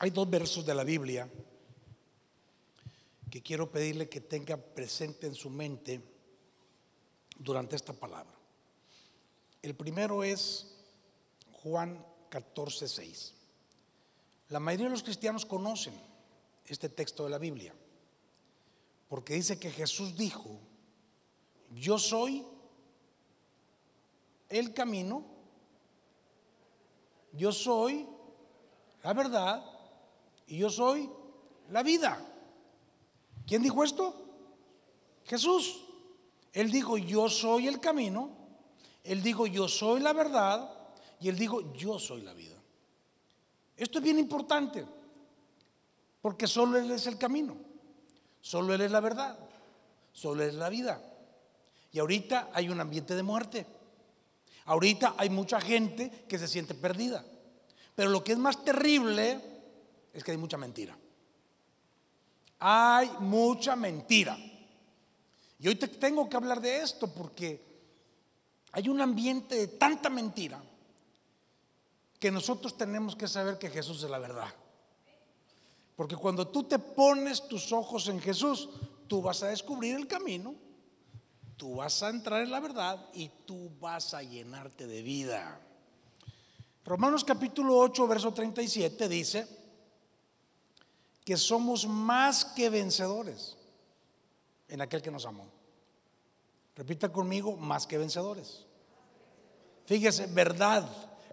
Hay dos versos de la Biblia que quiero pedirle que tenga presente en su mente durante esta palabra. El primero es Juan 14, 6. La mayoría de los cristianos conocen este texto de la Biblia, porque dice que Jesús dijo, yo soy el camino, yo soy la verdad y yo soy la vida. ¿Quién dijo esto? Jesús. Él dijo, yo soy el camino, él dijo, yo soy la verdad y él dijo, yo soy la vida. Esto es bien importante, porque solo Él es el camino, solo Él es la verdad, solo Él es la vida. Y ahorita hay un ambiente de muerte. Ahorita hay mucha gente que se siente perdida. Pero lo que es más terrible es que hay mucha mentira. Hay mucha mentira. Y hoy te tengo que hablar de esto porque hay un ambiente de tanta mentira que nosotros tenemos que saber que Jesús es la verdad. Porque cuando tú te pones tus ojos en Jesús, tú vas a descubrir el camino tú vas a entrar en la verdad y tú vas a llenarte de vida. Romanos capítulo 8, verso 37 dice que somos más que vencedores en aquel que nos amó. Repita conmigo, más que vencedores. Fíjese, verdad,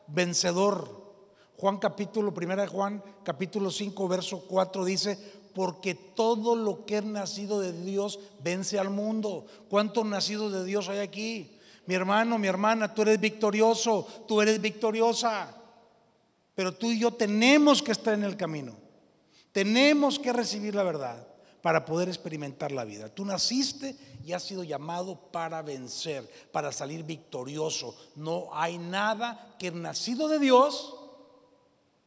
vencedor. Juan capítulo, primera de Juan capítulo 5, verso 4 dice, porque todo lo que es nacido de Dios vence al mundo. ¿Cuántos nacidos de Dios hay aquí? Mi hermano, mi hermana, tú eres victorioso, tú eres victoriosa. Pero tú y yo tenemos que estar en el camino. Tenemos que recibir la verdad para poder experimentar la vida. Tú naciste y has sido llamado para vencer, para salir victorioso. No hay nada que nacido de Dios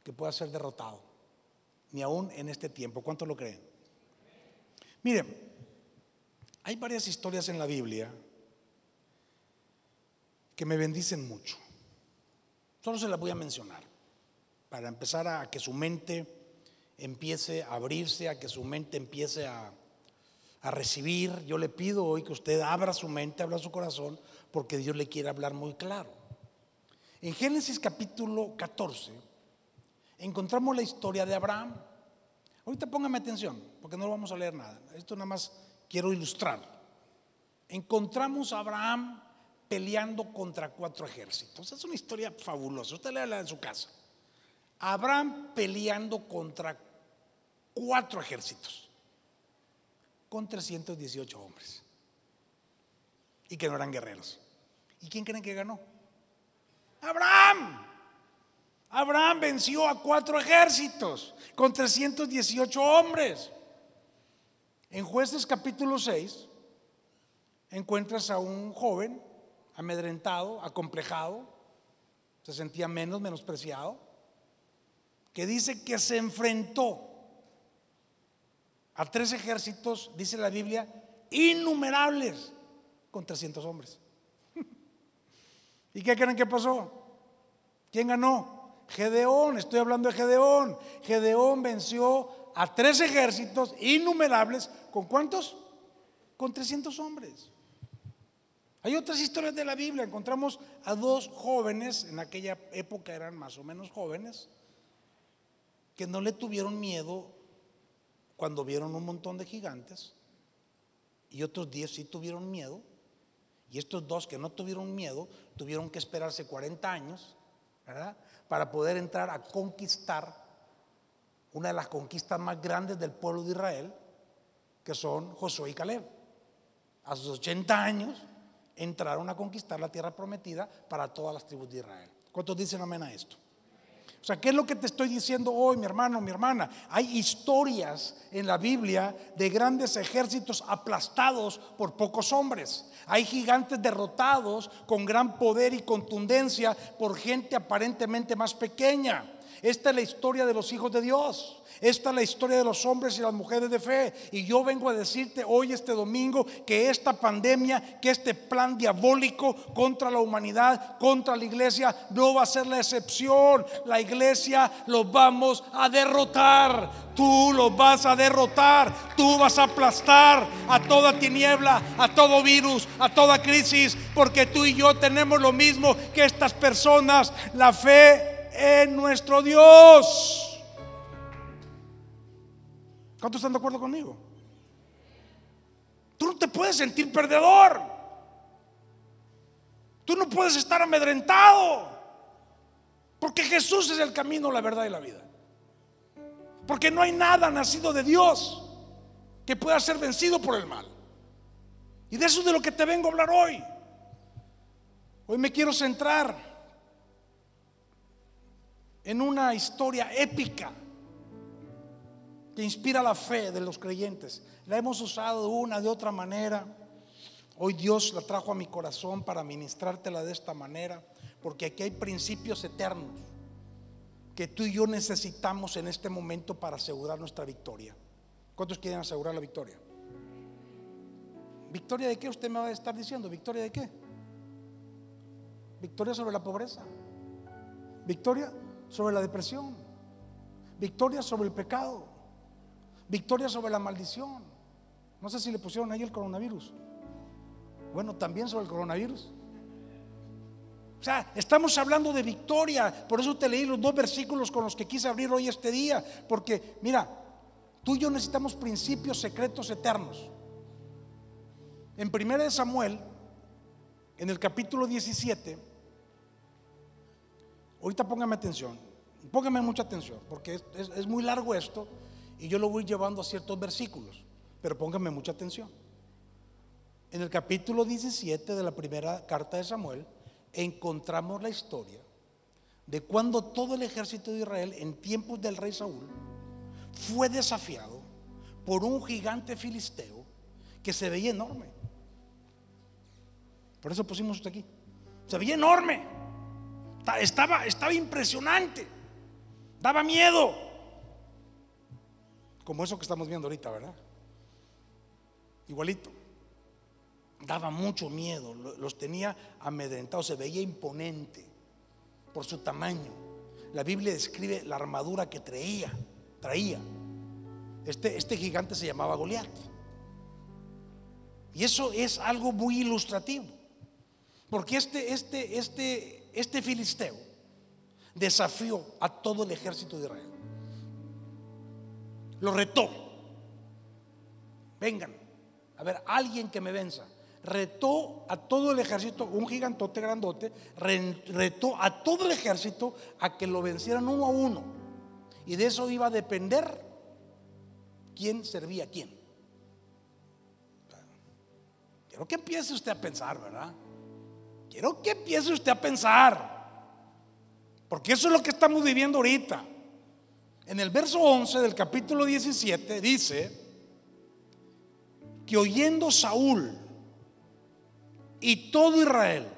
que pueda ser derrotado ni aún en este tiempo. ¿Cuánto lo creen? Miren, hay varias historias en la Biblia que me bendicen mucho. Solo se las voy a mencionar para empezar a que su mente empiece a abrirse, a que su mente empiece a, a recibir. Yo le pido hoy que usted abra su mente, abra su corazón, porque Dios le quiere hablar muy claro. En Génesis capítulo 14, encontramos la historia de Abraham. Ahorita póngame atención, porque no vamos a leer nada. Esto nada más quiero ilustrar. Encontramos a Abraham peleando contra cuatro ejércitos. Es una historia fabulosa. Usted léala en su casa. Abraham peleando contra cuatro ejércitos con 318 hombres y que no eran guerreros. ¿Y quién creen que ganó? Abraham. Abraham venció a cuatro ejércitos con 318 hombres. En jueces capítulo 6 encuentras a un joven amedrentado, acomplejado, se sentía menos, menospreciado, que dice que se enfrentó a tres ejércitos, dice la Biblia, innumerables con 300 hombres. ¿Y qué creen que pasó? ¿Quién ganó? Gedeón, estoy hablando de Gedeón. Gedeón venció a tres ejércitos innumerables. ¿Con cuántos? Con 300 hombres. Hay otras historias de la Biblia. Encontramos a dos jóvenes, en aquella época eran más o menos jóvenes, que no le tuvieron miedo cuando vieron un montón de gigantes. Y otros diez sí tuvieron miedo. Y estos dos que no tuvieron miedo tuvieron que esperarse 40 años, ¿verdad? para poder entrar a conquistar una de las conquistas más grandes del pueblo de Israel, que son Josué y Caleb. A sus 80 años entraron a conquistar la tierra prometida para todas las tribus de Israel. ¿Cuántos dicen amén a esto? O sea, ¿qué es lo que te estoy diciendo hoy, mi hermano, mi hermana? Hay historias en la Biblia de grandes ejércitos aplastados por pocos hombres. Hay gigantes derrotados con gran poder y contundencia por gente aparentemente más pequeña. Esta es la historia de los hijos de Dios. Esta es la historia de los hombres y las mujeres de fe. Y yo vengo a decirte hoy, este domingo, que esta pandemia, que este plan diabólico contra la humanidad, contra la iglesia, no va a ser la excepción. La iglesia lo vamos a derrotar. Tú lo vas a derrotar. Tú vas a aplastar a toda tiniebla, a todo virus, a toda crisis. Porque tú y yo tenemos lo mismo que estas personas. La fe en nuestro Dios. ¿Cuántos están de acuerdo conmigo? Tú no te puedes sentir perdedor. Tú no puedes estar amedrentado. Porque Jesús es el camino, la verdad y la vida. Porque no hay nada nacido de Dios que pueda ser vencido por el mal. Y de eso es de lo que te vengo a hablar hoy. Hoy me quiero centrar en una historia épica que inspira la fe de los creyentes. La hemos usado de una, de otra manera. Hoy Dios la trajo a mi corazón para ministrártela de esta manera, porque aquí hay principios eternos que tú y yo necesitamos en este momento para asegurar nuestra victoria. ¿Cuántos quieren asegurar la victoria? ¿Victoria de qué usted me va a estar diciendo? ¿Victoria de qué? Victoria sobre la pobreza. Victoria sobre la depresión. Victoria sobre el pecado. Victoria sobre la maldición. No sé si le pusieron ahí el coronavirus. Bueno, también sobre el coronavirus. O sea, estamos hablando de victoria. Por eso te leí los dos versículos con los que quise abrir hoy este día. Porque, mira, tú y yo necesitamos principios secretos eternos. En 1 Samuel, en el capítulo 17, ahorita póngame atención, póngame mucha atención, porque es, muy largo esto y yo lo voy llevando a ciertos versículos, pero pónganme mucha atención. En el capítulo 17 de la primera carta de Samuel encontramos la historia de cuando todo el ejército de Israel en tiempos del rey Saúl fue desafiado por un gigante filisteo que se veía enorme. Por eso pusimos esto aquí. Se veía enorme. Estaba, estaba impresionante. Daba miedo. Como eso que estamos viendo ahorita, ¿verdad? Igualito. Daba mucho miedo, los tenía amedrentados, se veía imponente por su tamaño. La Biblia describe la armadura que traía, traía. Este, este gigante se llamaba Goliat. Y eso es algo muy ilustrativo. Porque este, este, este, este filisteo desafió a todo el ejército de Israel lo retó. Vengan, a ver, alguien que me venza. Retó a todo el ejército, un gigantote grandote, retó a todo el ejército a que lo vencieran uno a uno. Y de eso iba a depender quién servía a quién. Quiero que empiece usted a pensar, ¿verdad? Quiero que empiece usted a pensar. Porque eso es lo que estamos viviendo ahorita. En el verso 11 del capítulo 17 dice que oyendo Saúl y todo Israel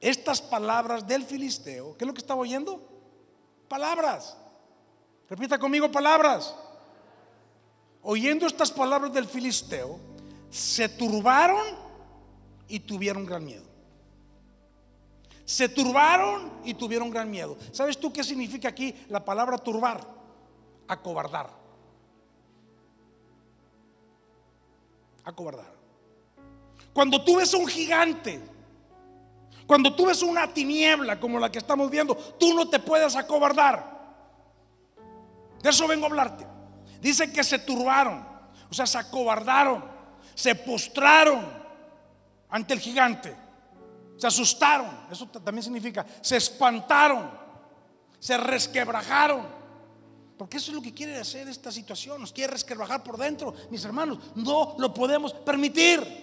estas palabras del filisteo, ¿qué es lo que estaba oyendo? Palabras. Repita conmigo palabras. Oyendo estas palabras del filisteo, se turbaron y tuvieron gran miedo se turbaron y tuvieron gran miedo. ¿Sabes tú qué significa aquí la palabra turbar? Acobardar. Acobardar. Cuando tú ves un gigante, cuando tú ves una tiniebla como la que estamos viendo, tú no te puedes acobardar. De eso vengo a hablarte. Dice que se turbaron, o sea, se acobardaron, se postraron ante el gigante. Se asustaron, eso también significa, se espantaron, se resquebrajaron. Porque eso es lo que quiere hacer esta situación, nos quiere resquebrajar por dentro, mis hermanos. No lo podemos permitir.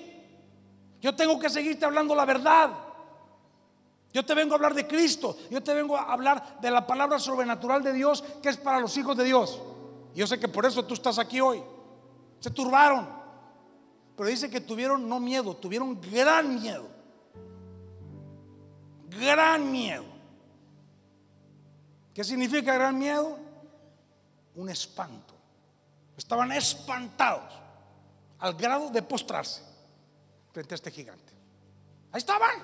Yo tengo que seguirte hablando la verdad. Yo te vengo a hablar de Cristo, yo te vengo a hablar de la palabra sobrenatural de Dios que es para los hijos de Dios. Yo sé que por eso tú estás aquí hoy. Se turbaron, pero dice que tuvieron no miedo, tuvieron gran miedo gran miedo. ¿Qué significa gran miedo? Un espanto. Estaban espantados al grado de postrarse frente a este gigante. Ahí estaban.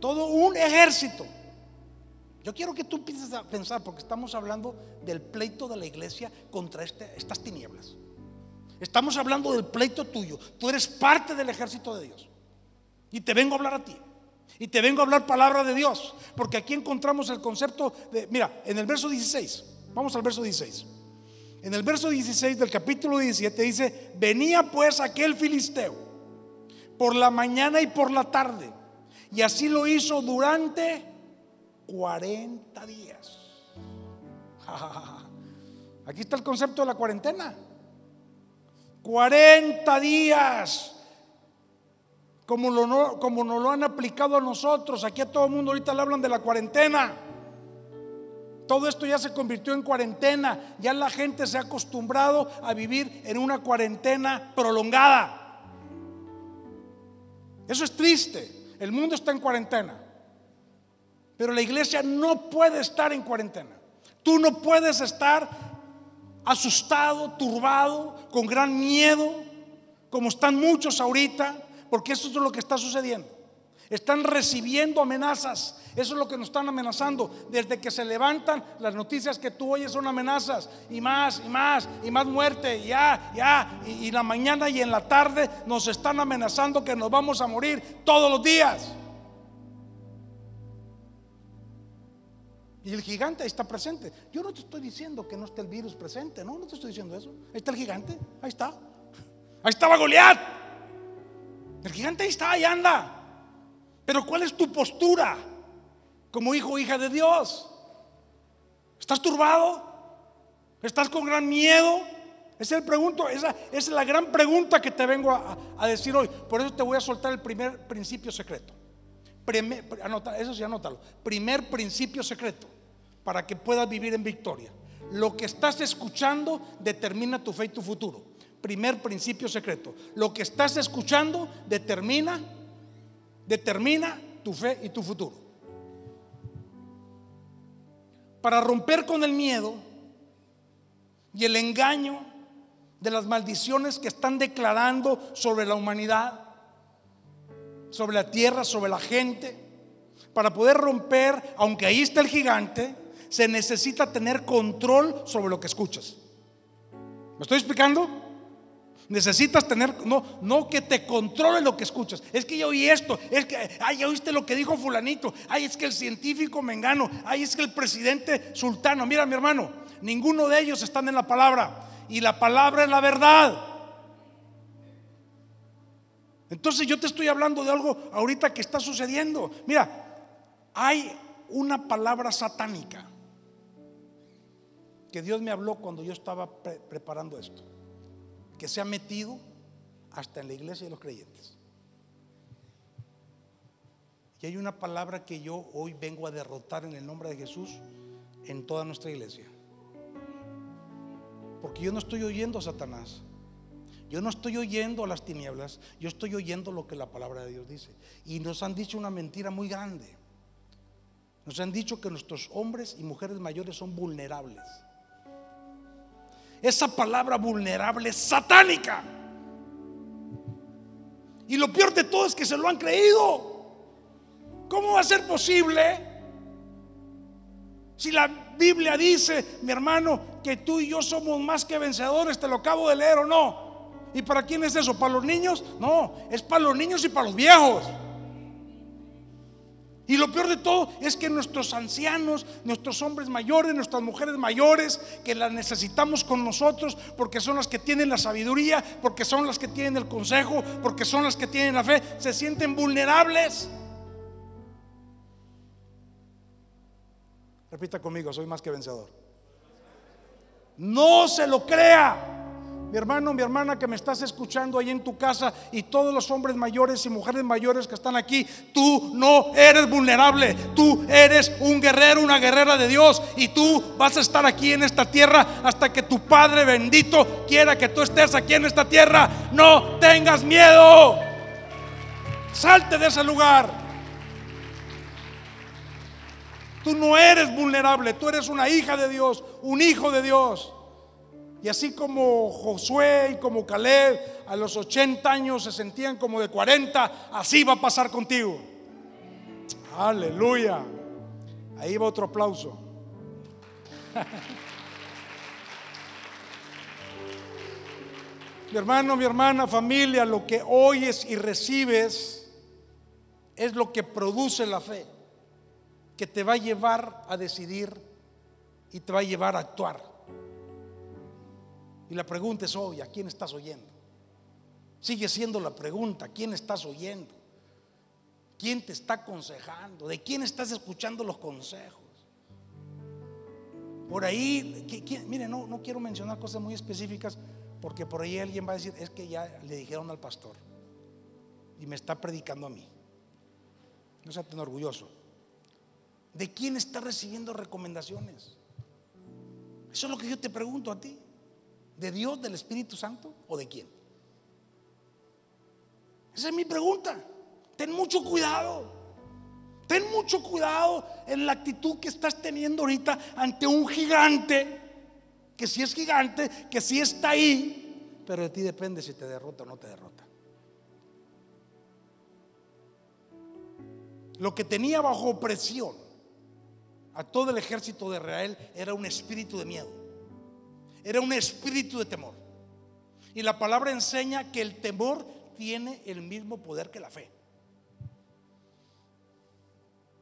Todo un ejército. Yo quiero que tú empieces a pensar, porque estamos hablando del pleito de la iglesia contra este, estas tinieblas. Estamos hablando del pleito tuyo. Tú eres parte del ejército de Dios. Y te vengo a hablar a ti. Y te vengo a hablar palabra de Dios. Porque aquí encontramos el concepto de, mira, en el verso 16. Vamos al verso 16. En el verso 16 del capítulo 17 dice, venía pues aquel filisteo por la mañana y por la tarde. Y así lo hizo durante 40 días. Aquí está el concepto de la cuarentena. 40 días. Como, lo, como nos lo han aplicado a nosotros. Aquí a todo el mundo ahorita le hablan de la cuarentena. Todo esto ya se convirtió en cuarentena. Ya la gente se ha acostumbrado a vivir en una cuarentena prolongada. Eso es triste. El mundo está en cuarentena. Pero la iglesia no puede estar en cuarentena. Tú no puedes estar asustado, turbado, con gran miedo, como están muchos ahorita, porque eso es lo que está sucediendo. Están recibiendo amenazas. Eso es lo que nos están amenazando. Desde que se levantan, las noticias que tú oyes son amenazas. Y más, y más, y más muerte. Ya, ya. Y, la mañana y en la tarde nos están amenazando que nos vamos a morir todos los días. Y el gigante ahí está presente. Yo no te estoy diciendo que no esté el virus presente, no, no te estoy diciendo eso. Ahí está el gigante, ahí está. Ahí estaba Goliat. El gigante ahí está, ahí anda. Pero ¿cuál es tu postura como hijo o hija de Dios? ¿Estás turbado? ¿Estás con gran miedo? Es, el pregunto, esa, es la gran pregunta que te vengo a, decir hoy. Por eso te voy a soltar el primer principio secreto. Anota, eso sí, anótalo. Primer principio secreto para que puedas vivir en victoria. Lo que estás escuchando determina tu fe y tu futuro. Primer principio secreto. Lo que estás escuchando determina, determina tu fe y tu futuro. Para romper con el miedo y el engaño de las maldiciones que están declarando sobre la humanidad, sobre la tierra, sobre la gente, para poder romper, aunque ahí está el gigante, se necesita tener control sobre lo que escuchas. ¿Me estoy explicando? Necesitas tener, no, no que te controle lo que escuchas. Es que yo oí esto, es que, ay, ya oíste lo que dijo fulanito, ay, es que el científico mengano, ay, es que el presidente sultano, mira mi hermano, ninguno de ellos están en la palabra. Y la palabra es la verdad. Entonces yo te estoy hablando de algo ahorita que está sucediendo. Mira, hay una palabra satánica que Dios me habló cuando yo estaba pre preparando esto, que se ha metido hasta en la iglesia de los creyentes. Y hay una palabra que yo hoy vengo a derrotar en el nombre de Jesús en toda nuestra iglesia. Porque yo no estoy oyendo a Satanás. Yo no estoy oyendo a las tinieblas, yo estoy oyendo lo que la palabra de Dios dice. Y nos han dicho una mentira muy grande. Nos han dicho que nuestros hombres y mujeres mayores son vulnerables. Esa palabra vulnerable es satánica. Y lo peor de todo es que se lo han creído. ¿Cómo va a ser posible si la Biblia dice, mi hermano, que tú y yo somos más que vencedores? Te lo acabo de leer o no. ¿Y para quién es eso? ¿Para los niños? No, es para los niños y para los viejos. Y lo peor de todo es que nuestros ancianos, nuestros hombres mayores, nuestras mujeres mayores, que las necesitamos con nosotros porque son las que tienen la sabiduría, porque son las que tienen el consejo, porque son las que tienen la fe, se sienten vulnerables. Repita conmigo, soy más que vencedor. No se lo crea. Mi hermano, mi hermana que me estás escuchando ahí en tu casa y todos los hombres mayores y mujeres mayores que están aquí, tú no eres vulnerable, tú eres un guerrero, una guerrera de Dios y tú vas a estar aquí en esta tierra hasta que tu Padre bendito quiera que tú estés aquí en esta tierra. No tengas miedo, salte de ese lugar. Tú no eres vulnerable, tú eres una hija de Dios, un hijo de Dios. Y así como Josué y como Caleb a los 80 años se sentían como de 40, así va a pasar contigo. Aleluya. Ahí va otro aplauso. mi hermano, mi hermana, familia, lo que oyes y recibes es lo que produce la fe, que te va a llevar a decidir y te va a llevar a actuar. Y la pregunta es obvia, ¿quién estás oyendo? Sigue siendo la pregunta, ¿quién estás oyendo? ¿Quién te está aconsejando? ¿De quién estás escuchando los consejos? Por ahí, mire, no, no quiero mencionar cosas muy específicas porque por ahí alguien va a decir, es que ya le dijeron al pastor y me está predicando a mí. No sea tan orgulloso. ¿De quién está recibiendo recomendaciones? Eso es lo que yo te pregunto a ti. ¿De Dios, del Espíritu Santo o de quién? Esa es mi pregunta. Ten mucho cuidado. Ten mucho cuidado en la actitud que estás teniendo ahorita ante un gigante, que si es gigante, que si está ahí, pero de ti depende si te derrota o no te derrota. Lo que tenía bajo presión a todo el ejército de Israel era un espíritu de miedo. Era un espíritu de temor. Y la palabra enseña que el temor tiene el mismo poder que la fe.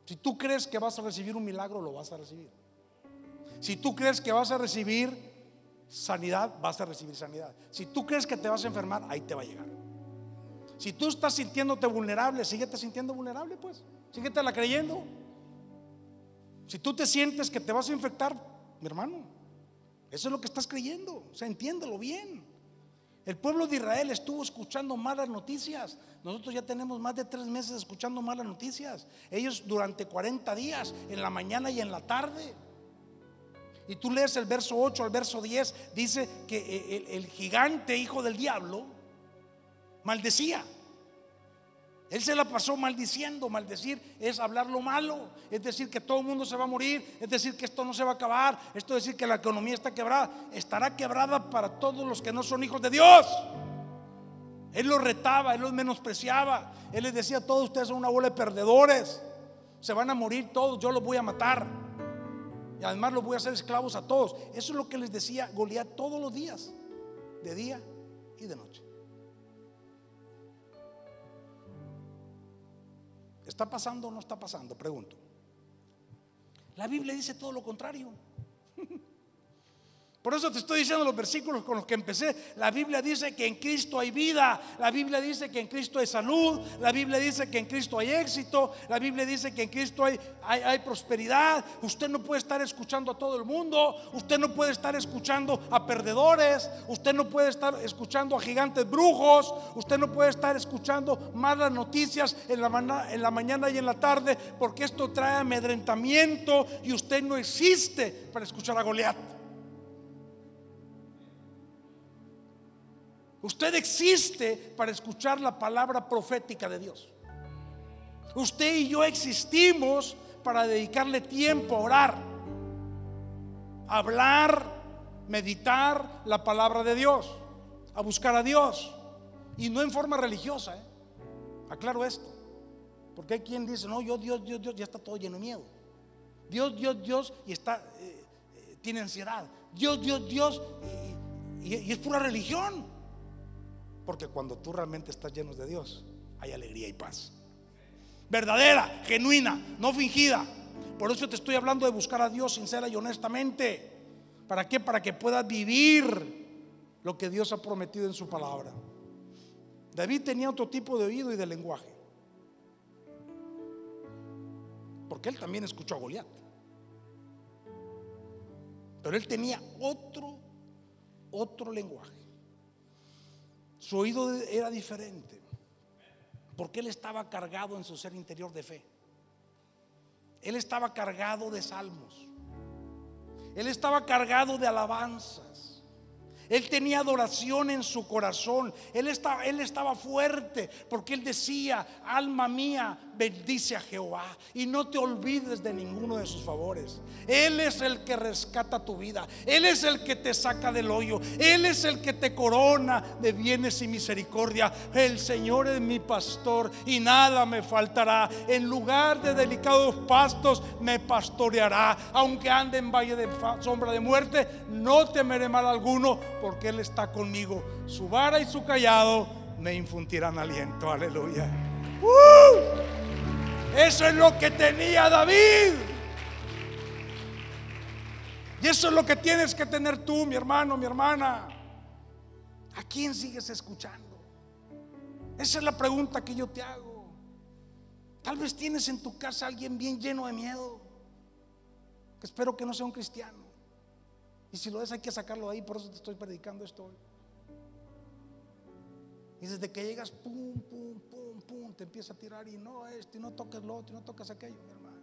Si tú crees que vas a recibir un milagro, lo vas a recibir. Si tú crees que vas a recibir sanidad, vas a recibir sanidad. Si tú crees que te vas a enfermar, ahí te va a llegar. Si tú estás sintiéndote vulnerable, síguete sintiendo vulnerable, pues. Síguete la creyendo. Si tú te sientes que te vas a infectar, mi hermano, eso es lo que estás creyendo. O sea, entiéndelo bien. El pueblo de Israel estuvo escuchando malas noticias. Nosotros ya tenemos más de tres meses escuchando malas noticias. Ellos durante 40 días, en la mañana y en la tarde. Y tú lees el verso 8 al verso 10, dice que el, el gigante hijo del diablo maldecía. Él se la pasó maldiciendo. Maldecir es hablar lo malo. Es decir, que todo el mundo se va a morir. Es decir, que esto no se va a acabar. Esto es decir, que la economía está quebrada. Estará quebrada para todos los que no son hijos de Dios. Él los retaba, él los menospreciaba. Él les decía: Todos ustedes son una bola de perdedores. Se van a morir todos. Yo los voy a matar. Y además los voy a hacer esclavos a todos. Eso es lo que les decía Goliat todos los días, de día y de noche. ¿Está pasando o no está pasando? Pregunto. La Biblia dice todo lo contrario. Por eso te estoy diciendo los versículos con los que empecé. La Biblia dice que en Cristo hay vida. La Biblia dice que en Cristo hay salud. La Biblia dice que en Cristo hay éxito. La Biblia dice que en Cristo hay, prosperidad. Usted no puede estar escuchando a todo el mundo. Usted no puede estar escuchando a perdedores. Usted no puede estar escuchando a gigantes brujos. Usted no puede estar escuchando malas noticias en la, en la mañana y en la tarde. Porque esto trae amedrentamiento y usted no existe para escuchar a Goliat. Usted existe para escuchar la palabra profética de Dios. Usted y yo existimos para dedicarle tiempo a orar, a hablar, meditar la palabra de Dios, a buscar a Dios. Y no en forma religiosa. ¿eh? Aclaro esto. Porque hay quien dice, no, yo Dios, Dios, Dios, ya está todo lleno de miedo. Dios, Dios, Dios, y está, eh, eh, tiene ansiedad. Dios, Dios, Dios, y es pura religión. Porque cuando tú realmente estás lleno de Dios, hay alegría y paz. Verdadera, genuina, no fingida. Por eso te estoy hablando de buscar a Dios sincera y honestamente. ¿Para qué? Para que puedas vivir lo que Dios ha prometido en su palabra. David tenía otro tipo de oído y de lenguaje. Porque él también escuchó a Goliat. Pero él tenía otro, otro lenguaje. Su oído era diferente, porque él estaba cargado en su ser interior de fe. Él estaba cargado de salmos. Él estaba cargado de alabanzas. Él tenía adoración en su corazón. Él estaba, él estaba fuerte porque él decía, alma mía, bendice a Jehová y no te olvides de ninguno de sus favores. Él es el que rescata tu vida. Él es el que te saca del hoyo. Él es el que te corona de bienes y misericordia. El Señor es mi pastor y nada me faltará. En lugar de delicados pastos me pastoreará. Aunque ande en valle de sombra de muerte, no temeré mal alguno porque Él está conmigo. Su vara y su callado me infundirán aliento. Aleluya. ¡Uh! Eso es lo que tenía David. Y eso es lo que tienes que tener tú, mi hermano, mi hermana. ¿A quién sigues escuchando? Esa es la pregunta que yo te hago. Tal vez tienes en tu casa alguien bien lleno de miedo. Que espero que no sea un cristiano. Y si lo es, hay que sacarlo de ahí. Por eso te estoy predicando esto hoy. Y desde que llegas, pum, pum, pum, pum, te empieza a tirar y no esto, y no toques lo otro, y no toques aquello, mi hermano.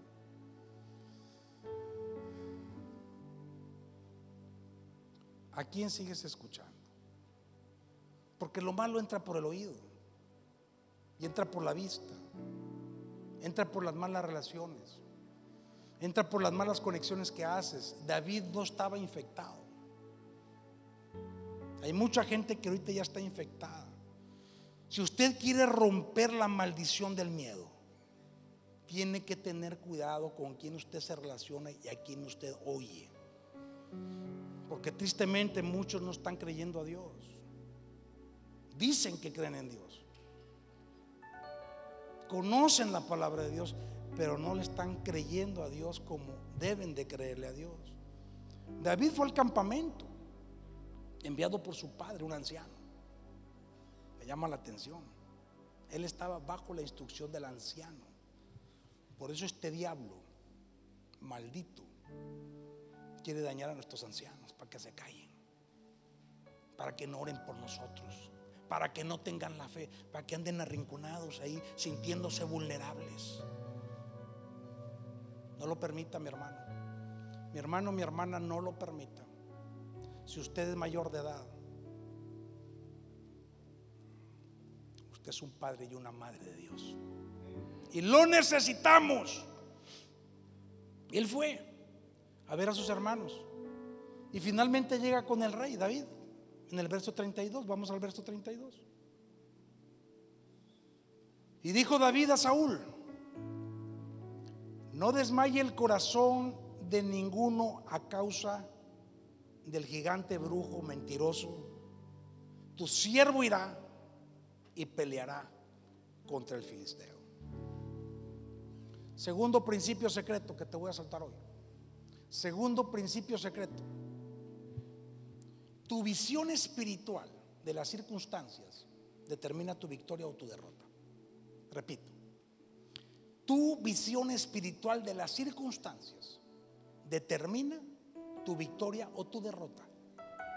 ¿A quién sigues escuchando? Porque lo malo entra por el oído, y entra por la vista, entra por las malas relaciones, entra por las malas conexiones que haces. David no estaba infectado. Hay mucha gente que ahorita ya está infectada. Si usted quiere romper la maldición del miedo, tiene que tener cuidado con quien usted se relaciona y a quien usted oye. Porque tristemente muchos no están creyendo a Dios. Dicen que creen en Dios. Conocen la palabra de Dios, pero no le están creyendo a Dios como deben de creerle a Dios. David fue al campamento, enviado por su padre, un anciano. Me llama la atención. Él estaba bajo la instrucción del anciano. Por eso este diablo, maldito, quiere dañar a nuestros ancianos para que se callen, para que no oren por nosotros, para que no tengan la fe, para que anden arrinconados ahí sintiéndose vulnerables. No lo permita, mi hermano. Mi hermano, mi hermana, no lo permita. Si usted es mayor de edad, usted es un padre y una madre de Dios. Y lo necesitamos. Él fue a ver a sus hermanos. Y finalmente llega con el rey David. En el verso 32, vamos al verso 32. Y dijo David a Saúl, no desmaye el corazón de ninguno a causa del gigante brujo mentiroso. Tu siervo irá y peleará contra el filisteo. Segundo principio secreto que te voy a saltar hoy. Segundo principio secreto. Tu visión espiritual de las circunstancias determina tu victoria o tu derrota. Repito tu visión espiritual de las circunstancias determina tu victoria o tu derrota.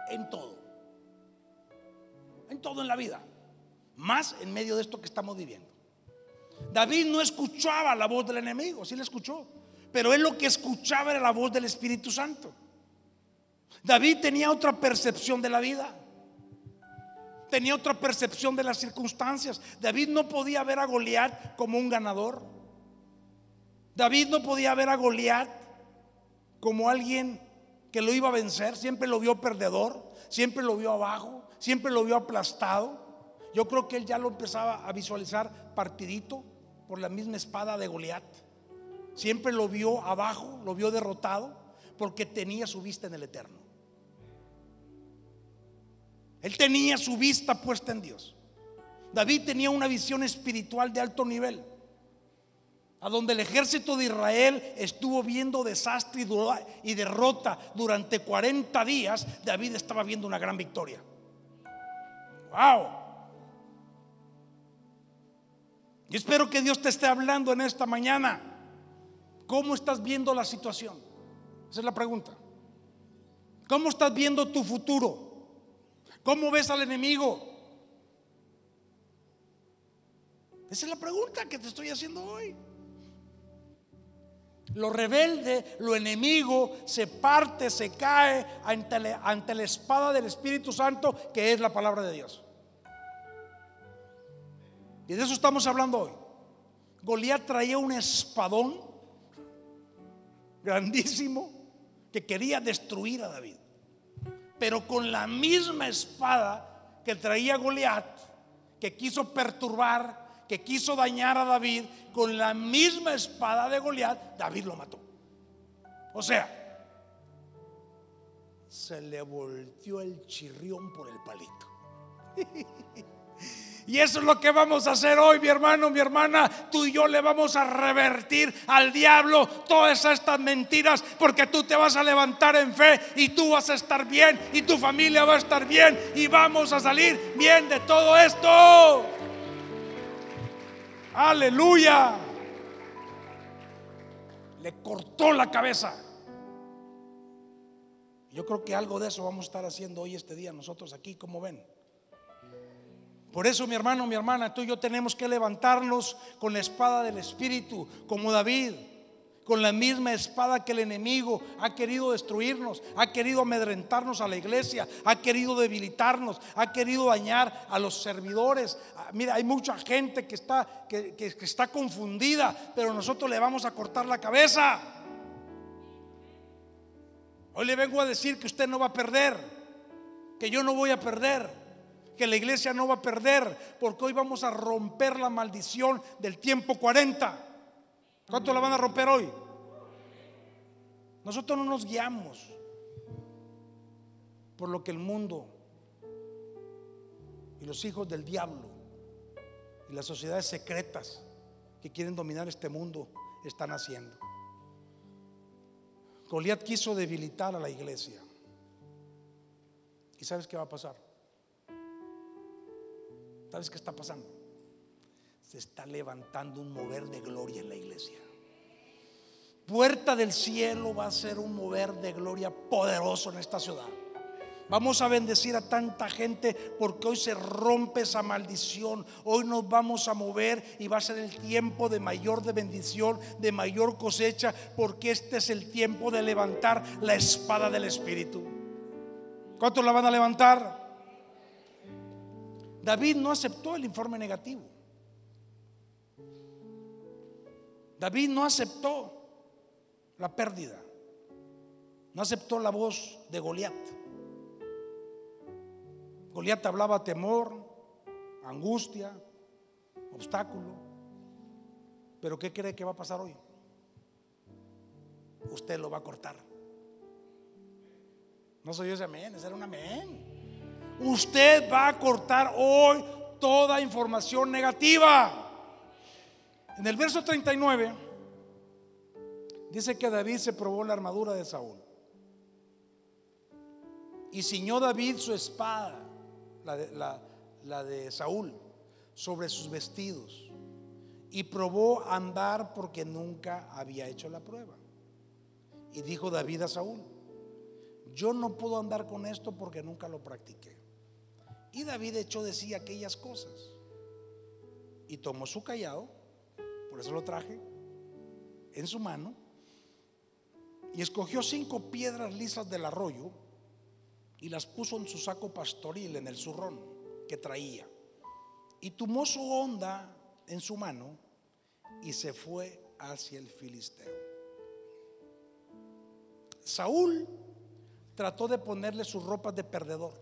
En todo. En todo en la vida. Más en medio de esto que estamos viviendo. David no escuchaba la voz del enemigo, sí la escuchó. Pero él lo que escuchaba era la voz del Espíritu Santo. David tenía otra percepción de la vida. Tenía otra percepción de las circunstancias. David no podía ver a Goliat como un ganador. David no podía ver a Goliat como alguien que lo iba a vencer, siempre lo vio perdedor, siempre lo vio abajo, siempre lo vio aplastado. Yo creo que él ya lo empezaba a visualizar partidito por la misma espada de Goliat. Siempre lo vio abajo, lo vio derrotado, porque tenía su vista en el eterno. Él tenía su vista puesta en Dios. David tenía una visión espiritual de alto nivel a donde el ejército de Israel estuvo viendo desastre y derrota durante 40 días, David estaba viendo una gran victoria. ¡Wow! Y espero que Dios te esté hablando en esta mañana. ¿Cómo estás viendo la situación? Esa es la pregunta. ¿Cómo estás viendo tu futuro? ¿Cómo ves al enemigo? Esa es la pregunta que te estoy haciendo hoy. Lo rebelde, lo enemigo, se parte, se cae ante la, espada del Espíritu Santo, que es la palabra de Dios. Y de eso estamos hablando hoy. Goliat traía un espadón grandísimo que quería destruir a David. Pero con la misma espada que traía Goliat, que quiso perturbar, que quiso dañar a David, con la misma espada de Goliat, David lo mató. O sea, se le volteó el chirrión por el palito. Y eso es lo que vamos a hacer hoy, mi hermano, mi hermana. Tú y yo le vamos a revertir al diablo todas estas mentiras porque tú te vas a levantar en fe y tú vas a estar bien y tu familia va a estar bien y vamos a salir bien de todo esto. Aleluya. Le cortó la cabeza. Yo creo que algo de eso vamos a estar haciendo hoy este día nosotros aquí, como ven. Por eso, mi hermano, mi hermana, tú y yo tenemos que levantarnos con la espada del Espíritu, como David, con la misma espada que el enemigo ha querido destruirnos, ha querido amedrentarnos a la iglesia, ha querido debilitarnos, ha querido dañar a los servidores. Ah, mira, hay mucha gente que está, que, que está confundida, pero nosotros le vamos a cortar la cabeza. Hoy le vengo a decir que usted no va a perder, que yo no voy a perder que la iglesia no va a perder, porque hoy vamos a romper la maldición del tiempo 40. ¿Cuánto la van a romper hoy? Nosotros no nos guiamos por lo que el mundo y los hijos del diablo y las sociedades secretas que quieren dominar este mundo están haciendo. Goliat quiso debilitar a la iglesia. ¿Y sabes qué va a pasar? ¿Sabes qué está pasando? Se está levantando un mover de gloria en la iglesia. Puerta del cielo va a ser un mover de gloria poderoso en esta ciudad. Vamos a bendecir a tanta gente porque hoy se rompe esa maldición. Hoy nos vamos a mover y va a ser el tiempo de mayor de bendición, de mayor cosecha, porque este es el tiempo de levantar la espada del Espíritu. ¿Cuántos la van a levantar? David no aceptó el informe negativo. David no aceptó la pérdida. No aceptó la voz de Goliat. Goliat hablaba temor, angustia, obstáculo. Pero ¿qué cree que va a pasar hoy? Usted lo va a cortar. No soy yo ese amén, ese era un amén. Usted va a cortar hoy toda información negativa. En el verso 39 dice que David se probó la armadura de Saúl. Y ciñó David su espada, la de, Saúl, sobre sus vestidos. Y probó andar porque nunca había hecho la prueba. Y dijo David a Saúl, yo no puedo andar con esto porque nunca lo practiqué. Y David echó de sí aquellas cosas. Y tomó su callado, por eso lo traje, en su mano, y escogió cinco piedras lisas del arroyo y las puso en su saco pastoril, en el zurrón que traía. Y tomó su onda en su mano y se fue hacia el filisteo. Saúl trató de ponerle sus ropas de perdedor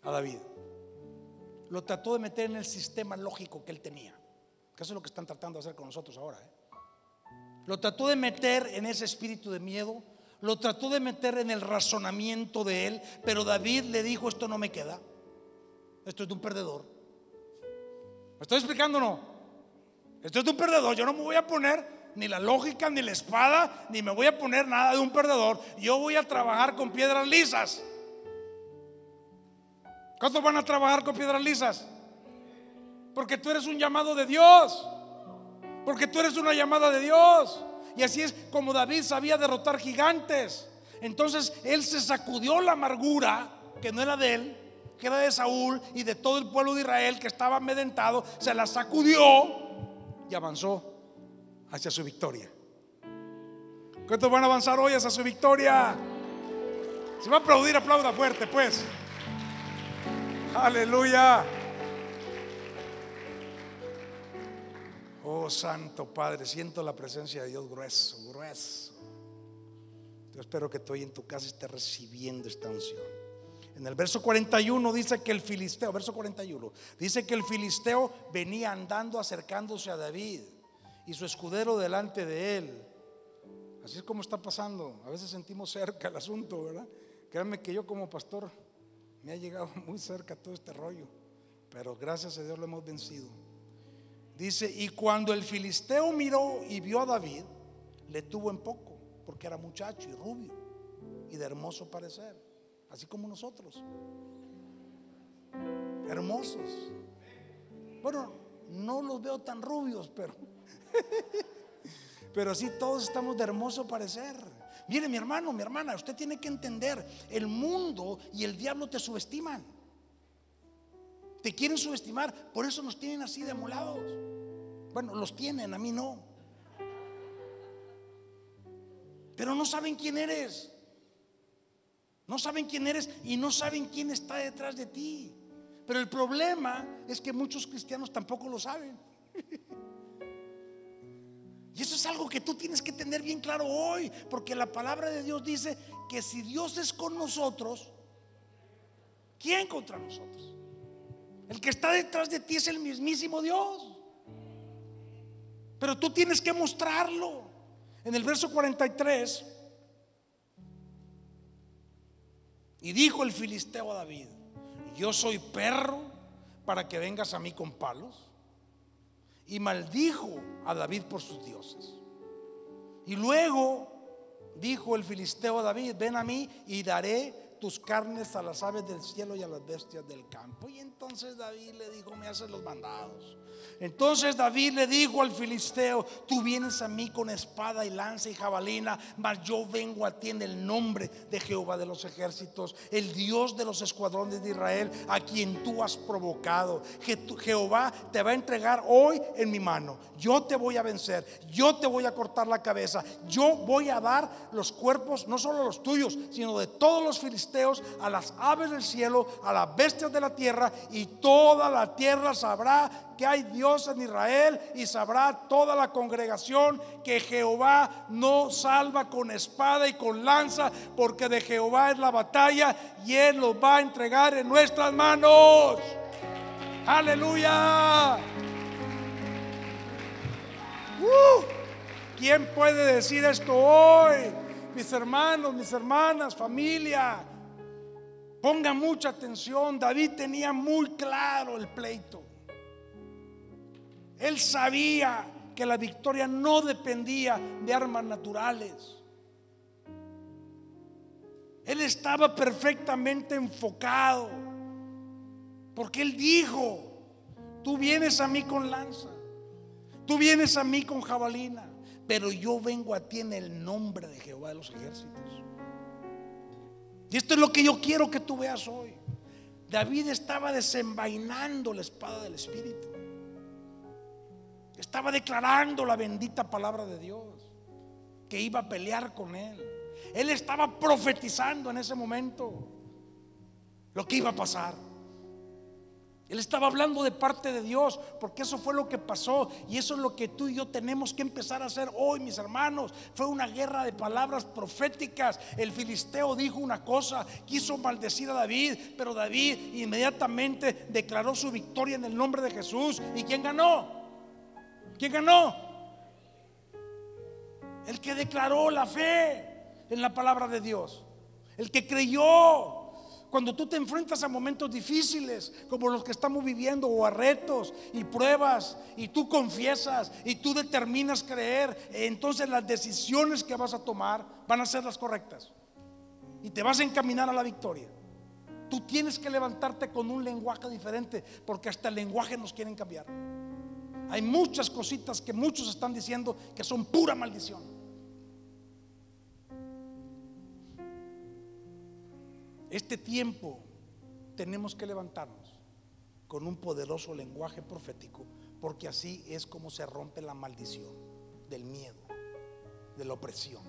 a David. Lo trató de meter en el sistema lógico que él tenía. Que eso es lo que están tratando de hacer con nosotros ahora. ¿eh? Lo trató de meter en ese espíritu de miedo. Lo trató de meter en el razonamiento de él. Pero David le dijo, esto no me queda. Esto es de un perdedor. ¿Me estoy explicando no? Esto es de un perdedor. Yo no me voy a poner ni la lógica, ni la espada, ni me voy a poner nada de un perdedor. Yo voy a trabajar con piedras lisas. ¿Cuántos van a trabajar con piedras lisas? Porque tú eres un llamado de Dios. Porque tú eres una llamada de Dios. Y así es como David sabía derrotar gigantes. Entonces él se sacudió la amargura que no era de él, que era de Saúl y de todo el pueblo de Israel que estaba amedrentado. Se la sacudió y avanzó. hacia su victoria. ¿Cuántos van a avanzar hoy hacia su victoria? Si va a aplaudir, aplauda fuerte, pues. Aleluya. Oh Santo Padre, siento la presencia de Dios grueso, grueso. Yo espero que tú hoy en tu casa estés recibiendo esta unción. En el verso 41 dice que el filisteo, verso 41, dice que el filisteo venía andando acercándose a David y su escudero delante de él. Así es como está pasando. A veces sentimos cerca el asunto, ¿verdad? Créanme que yo como pastor me ha llegado muy cerca todo este rollo, pero gracias a Dios lo hemos vencido. Dice, y cuando el filisteo miró y vio a David, le tuvo en poco, porque era muchacho y rubio y de hermoso parecer, así como nosotros. Hermosos. Bueno, no los veo tan rubios, pero pero sí todos estamos de hermoso parecer. Mire, mi hermano, mi hermana, usted tiene que entender, el mundo y el diablo te subestiman. Te quieren subestimar, por eso nos tienen así de amolados. Bueno, los tienen, a mí no. Pero no saben quién eres. No saben quién eres y no saben quién está detrás de ti. Pero el problema es que muchos cristianos tampoco lo saben. Y eso es algo que tú tienes que tener bien claro hoy, porque la palabra de Dios dice que si Dios es con nosotros, ¿quién contra nosotros? El que está detrás de ti es el mismísimo Dios. Pero tú tienes que mostrarlo. En el verso 43, y dijo el filisteo a David, yo soy perro para que vengas a mí con palos y maldijo a David por sus dioses. Y luego dijo el filisteo a David, ven a mí y daré tus carnes a las aves del cielo y a las bestias del campo. Y entonces David le dijo, me haces los mandados. Entonces David le dijo al filisteo, tú vienes a mí con espada y lanza y jabalina, mas yo vengo a ti en el nombre de Jehová de los ejércitos, el Dios de los escuadrones de Israel, a quien tú has provocado. Jehová te va a entregar hoy en mi mano. Yo te voy a vencer, yo te voy a cortar la cabeza, yo voy a dar los cuerpos, no solo los tuyos, sino de todos los filisteos, a las aves del cielo, a las bestias de la tierra, y toda la tierra sabrá que hay Dios en Israel y sabrá toda la congregación que Jehová no salva con espada y con lanza, porque de Jehová es la batalla y Él los va a entregar en nuestras manos. Aleluya. Uh, ¿Quién puede decir esto hoy? Mis hermanos, mis hermanas, familia. Ponga mucha atención. David tenía muy claro el pleito. Él sabía que la victoria no dependía de armas naturales. Él estaba perfectamente enfocado. Porque él dijo, tú vienes a mí con lanza, tú vienes a mí con jabalina, pero yo vengo a ti en el nombre de Jehová de los ejércitos. Y esto es lo que yo quiero que tú veas hoy. David estaba desenvainando la espada del Espíritu. Estaba declarando la bendita palabra de Dios, que iba a pelear con él. Él estaba profetizando en ese momento lo que iba a pasar. Él estaba hablando de parte de Dios, porque eso fue lo que pasó y eso es lo que tú y yo tenemos que empezar a hacer hoy, mis hermanos. Fue una guerra de palabras proféticas. El filisteo dijo una cosa, quiso maldecir a David, pero David inmediatamente declaró su victoria en el nombre de Jesús. ¿Y quién ganó? ¿Quién ganó? El que declaró la fe en la palabra de Dios. El que creyó. Cuando tú te enfrentas a momentos difíciles como los que estamos viviendo o a retos y pruebas y tú confiesas y tú determinas creer, entonces las decisiones que vas a tomar van a ser las correctas y te vas a encaminar a la victoria. Tú tienes que levantarte con un lenguaje diferente porque hasta el lenguaje nos quieren cambiar. Hay muchas cositas que muchos están diciendo que son pura maldición. Este tiempo tenemos que levantarnos con un poderoso lenguaje profético, porque así es como se rompe la maldición. del miedo, de la opresión.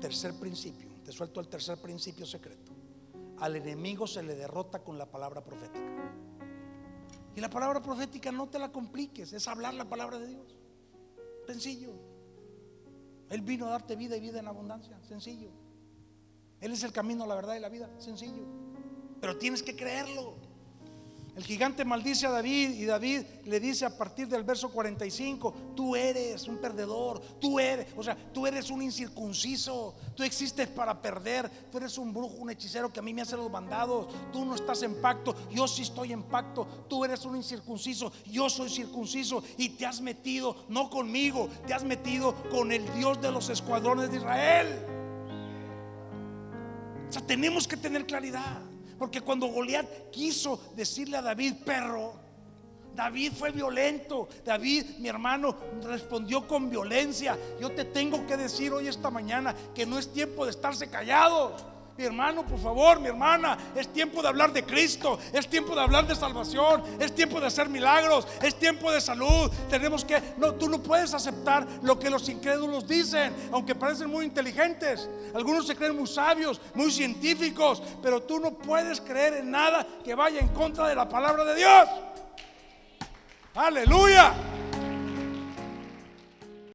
Tercer principio, te suelto el tercer principio secreto. Al enemigo se le derrota con la palabra profética. Y la palabra profética no te la compliques, es hablar la palabra de Dios. Sencillo. Él vino a darte vida y vida en abundancia, sencillo. Él es el camino, la verdad y la vida, sencillo. Pero tienes que creerlo. El gigante maldice a David y David le dice a partir del verso 45, tú eres un perdedor, tú eres, o sea, tú eres un incircunciso, tú existes para perder, tú eres un brujo, un hechicero que a mí me hace los mandados, tú no estás en pacto, yo sí estoy en pacto, tú eres un incircunciso, yo soy circunciso y te has metido, no conmigo, te has metido con el Dios de los escuadrones de Israel. Tenemos que tener claridad. Porque cuando Goliat quiso decirle a David, perro, David fue violento. David, mi hermano, respondió con violencia. Yo te tengo que decir hoy esta mañana que no es tiempo de estarse callados. Mi hermano, por favor, mi hermana, es tiempo de hablar de Cristo, es tiempo de hablar de salvación, es tiempo de hacer milagros, es tiempo de salud. Tenemos que, no, tú no puedes aceptar lo que los incrédulos dicen, aunque parecen muy inteligentes. Algunos se creen muy sabios, muy científicos, pero tú no puedes creer en nada que vaya en contra de la palabra de Dios. Aleluya.